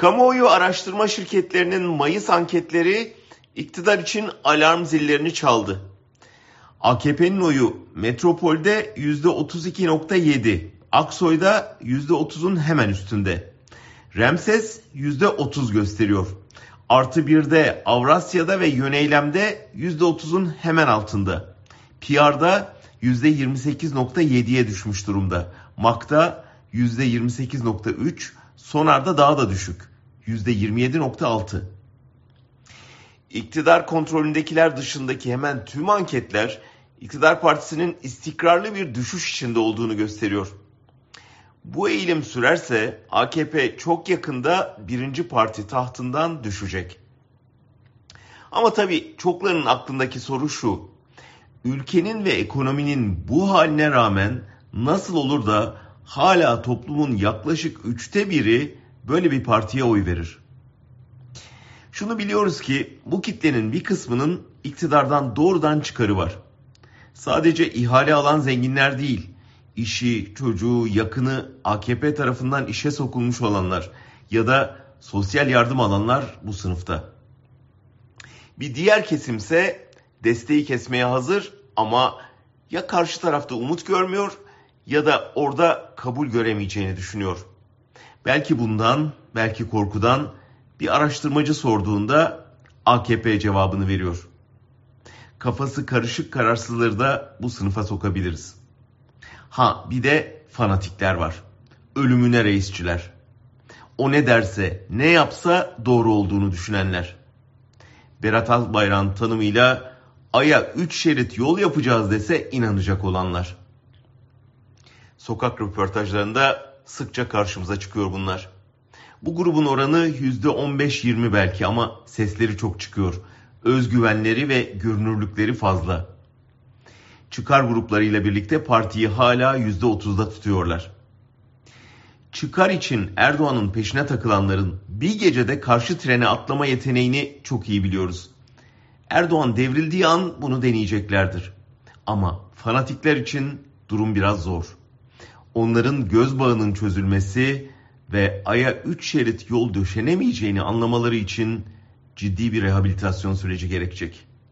Kamuoyu araştırma şirketlerinin Mayıs anketleri iktidar için alarm zillerini çaldı. AKP'nin oyu Metropol'de %32.7, Aksoy'da %30'un hemen üstünde. Remses %30 gösteriyor. Artı bir de Avrasya'da ve Yöneylem'de %30'un hemen altında. PR'da %28.7'ye düşmüş durumda. MAK'ta %28.3, Sonar'da daha da düşük. %27.6. İktidar kontrolündekiler dışındaki hemen tüm anketler iktidar partisinin istikrarlı bir düşüş içinde olduğunu gösteriyor. Bu eğilim sürerse AKP çok yakında birinci parti tahtından düşecek. Ama tabii çoklarının aklındaki soru şu. Ülkenin ve ekonominin bu haline rağmen nasıl olur da hala toplumun yaklaşık üçte biri böyle bir partiye oy verir? Şunu biliyoruz ki bu kitlenin bir kısmının iktidardan doğrudan çıkarı var. Sadece ihale alan zenginler değil, işi, çocuğu, yakını AKP tarafından işe sokulmuş olanlar ya da sosyal yardım alanlar bu sınıfta. Bir diğer kesimse desteği kesmeye hazır ama ya karşı tarafta umut görmüyor ya da orada kabul göremeyeceğini düşünüyor. Belki bundan, belki korkudan bir araştırmacı sorduğunda AKP cevabını veriyor. Kafası karışık kararsızları da bu sınıfa sokabiliriz. Ha bir de fanatikler var. Ölümüne reisçiler. O ne derse, ne yapsa doğru olduğunu düşünenler. Berat Albayrak'ın tanımıyla Ay'a 3 şerit yol yapacağız dese inanacak olanlar. Sokak röportajlarında sıkça karşımıza çıkıyor bunlar. Bu grubun oranı %15-20 belki ama sesleri çok çıkıyor. Özgüvenleri ve görünürlükleri fazla. Çıkar gruplarıyla birlikte partiyi hala %30'da tutuyorlar. Çıkar için Erdoğan'ın peşine takılanların bir gecede karşı trene atlama yeteneğini çok iyi biliyoruz. Erdoğan devrildiği an bunu deneyeceklerdir. Ama fanatikler için durum biraz zor. Onların göz bağının çözülmesi ve aya 3 şerit yol döşenemeyeceğini anlamaları için ciddi bir rehabilitasyon süreci gerekecek.